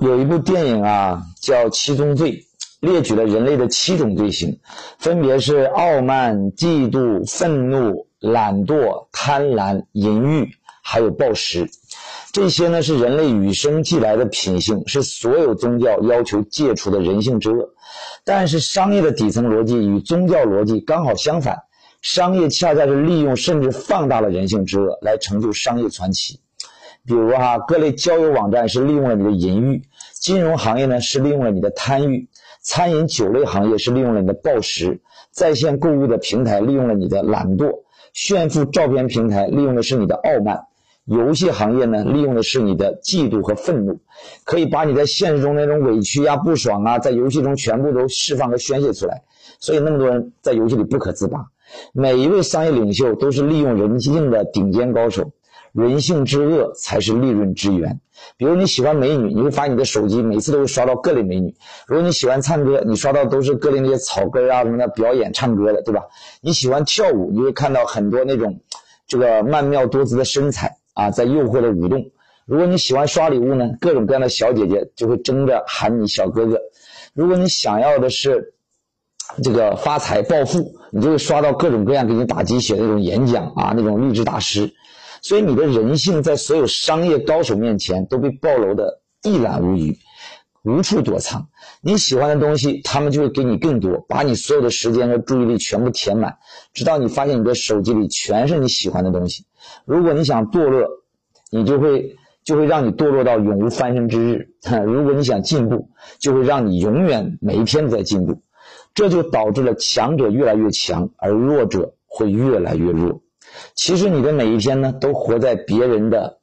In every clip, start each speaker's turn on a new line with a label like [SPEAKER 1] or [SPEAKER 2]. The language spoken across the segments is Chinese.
[SPEAKER 1] 有一部电影啊，叫《七宗罪》，列举了人类的七种罪行，分别是傲慢、嫉妒、愤怒、懒惰、贪婪、淫欲，还有暴食。这些呢是人类与生俱来的品性，是所有宗教要求戒除的人性之恶。但是商业的底层逻辑与宗教逻辑刚好相反，商业恰恰是利用甚至放大了人性之恶来成就商业传奇。比如哈，各类交友网站是利用了你的淫欲；金融行业呢是利用了你的贪欲；餐饮酒类行业是利用了你的暴食；在线购物的平台利用了你的懒惰；炫富照片平台利用的是你的傲慢；游戏行业呢利用的是你的嫉妒和愤怒，可以把你在现实中那种委屈呀、不爽啊，在游戏中全部都释放和宣泄出来。所以那么多人在游戏里不可自拔。每一位商业领袖都是利用人性的顶尖高手。人性之恶才是利润之源。比如你喜欢美女，你会发现你的手机每次都会刷到各类美女；如果你喜欢唱歌，你刷到都是各类那些草根啊什么的表演唱歌的，对吧？你喜欢跳舞，你会看到很多那种这个曼妙多姿的身材啊，在诱惑的舞动。如果你喜欢刷礼物呢，各种各样的小姐姐就会争着喊你小哥哥。如果你想要的是这个发财暴富，你就会刷到各种各样给你打鸡血的那种演讲啊，那种励志大师。所以你的人性在所有商业高手面前都被暴露的一览无余，无处躲藏。你喜欢的东西，他们就会给你更多，把你所有的时间和注意力全部填满，直到你发现你的手机里全是你喜欢的东西。如果你想堕落，你就会就会让你堕落到永无翻身之日；如果你想进步，就会让你永远每一天都在进步。这就导致了强者越来越强，而弱者会越来越弱。其实你的每一天呢，都活在别人的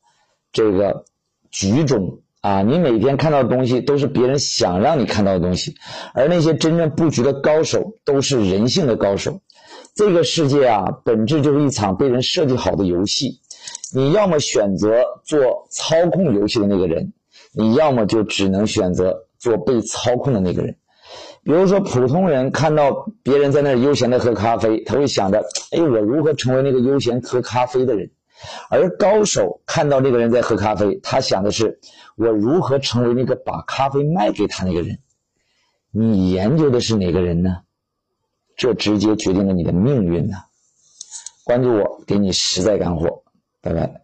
[SPEAKER 1] 这个局中啊！你每天看到的东西，都是别人想让你看到的东西。而那些真正布局的高手，都是人性的高手。这个世界啊，本质就是一场被人设计好的游戏。你要么选择做操控游戏的那个人，你要么就只能选择做被操控的那个人。比如说，普通人看到别人在那儿悠闲的喝咖啡，他会想着：哎，我如何成为那个悠闲喝咖啡的人？而高手看到那个人在喝咖啡，他想的是：我如何成为那个把咖啡卖给他那个人？你研究的是哪个人呢？这直接决定了你的命运呢。关注我，给你实在干货，拜拜。